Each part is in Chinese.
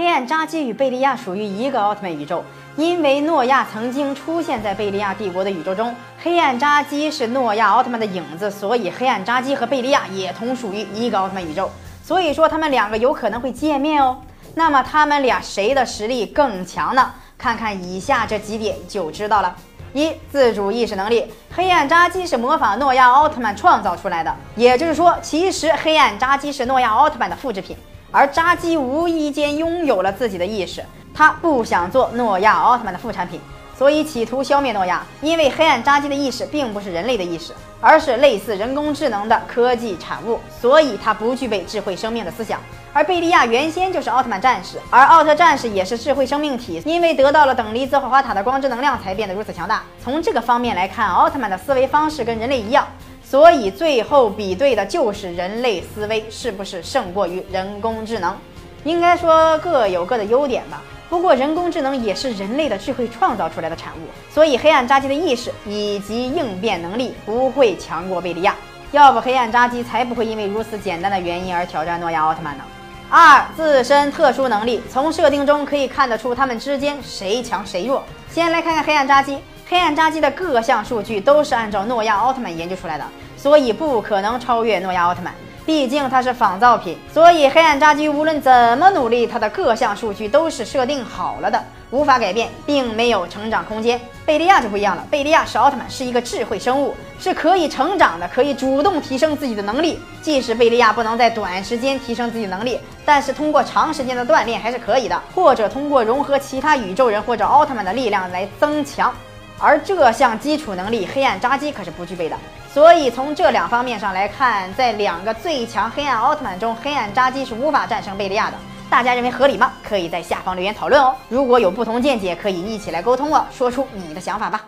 黑暗扎基与贝利亚属于一个奥特曼宇宙，因为诺亚曾经出现在贝利亚帝国的宇宙中，黑暗扎基是诺亚奥特曼的影子，所以黑暗扎基和贝利亚也同属于一个奥特曼宇宙。所以说他们两个有可能会见面哦。那么他们俩谁的实力更强呢？看看以下这几点就知道了。一、自主意识能力，黑暗扎基是模仿诺亚奥特曼创造出来的，也就是说，其实黑暗扎基是诺亚奥特曼的复制品。而扎基无意间拥有了自己的意识，他不想做诺亚奥特曼的副产品，所以企图消灭诺亚。因为黑暗扎基的意识并不是人类的意识，而是类似人工智能的科技产物，所以它不具备智慧生命的思想。而贝利亚原先就是奥特曼战士，而奥特战士也是智慧生命体，因为得到了等离子火花塔的光之能量，才变得如此强大。从这个方面来看，奥特曼的思维方式跟人类一样。所以最后比对的就是人类思维是不是胜过于人工智能？应该说各有各的优点吧。不过人工智能也是人类的智慧创造出来的产物，所以黑暗扎基的意识以及应变能力不会强过贝利亚。要不黑暗扎基才不会因为如此简单的原因而挑战诺亚奥特曼呢。二自身特殊能力，从设定中可以看得出他们之间谁强谁弱。先来看看黑暗扎基。黑暗扎基的各项数据都是按照诺亚奥特曼研究出来的，所以不可能超越诺亚奥特曼。毕竟它是仿造品，所以黑暗扎基无论怎么努力，它的各项数据都是设定好了的，无法改变，并没有成长空间。贝利亚就不一样了，贝利亚是奥特曼，是一个智慧生物，是可以成长的，可以主动提升自己的能力。即使贝利亚不能在短时间提升自己能力，但是通过长时间的锻炼还是可以的，或者通过融合其他宇宙人或者奥特曼的力量来增强。而这项基础能力，黑暗扎基可是不具备的。所以从这两方面上来看，在两个最强黑暗奥特曼中，黑暗扎基是无法战胜贝利亚的。大家认为合理吗？可以在下方留言讨论哦。如果有不同见解，可以一起来沟通哦，说出你的想法吧。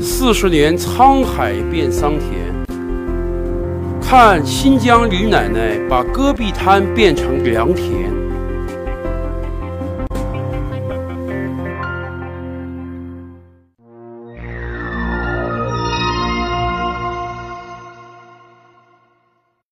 四十年沧海变桑田，看新疆李奶奶把戈壁滩变成良田。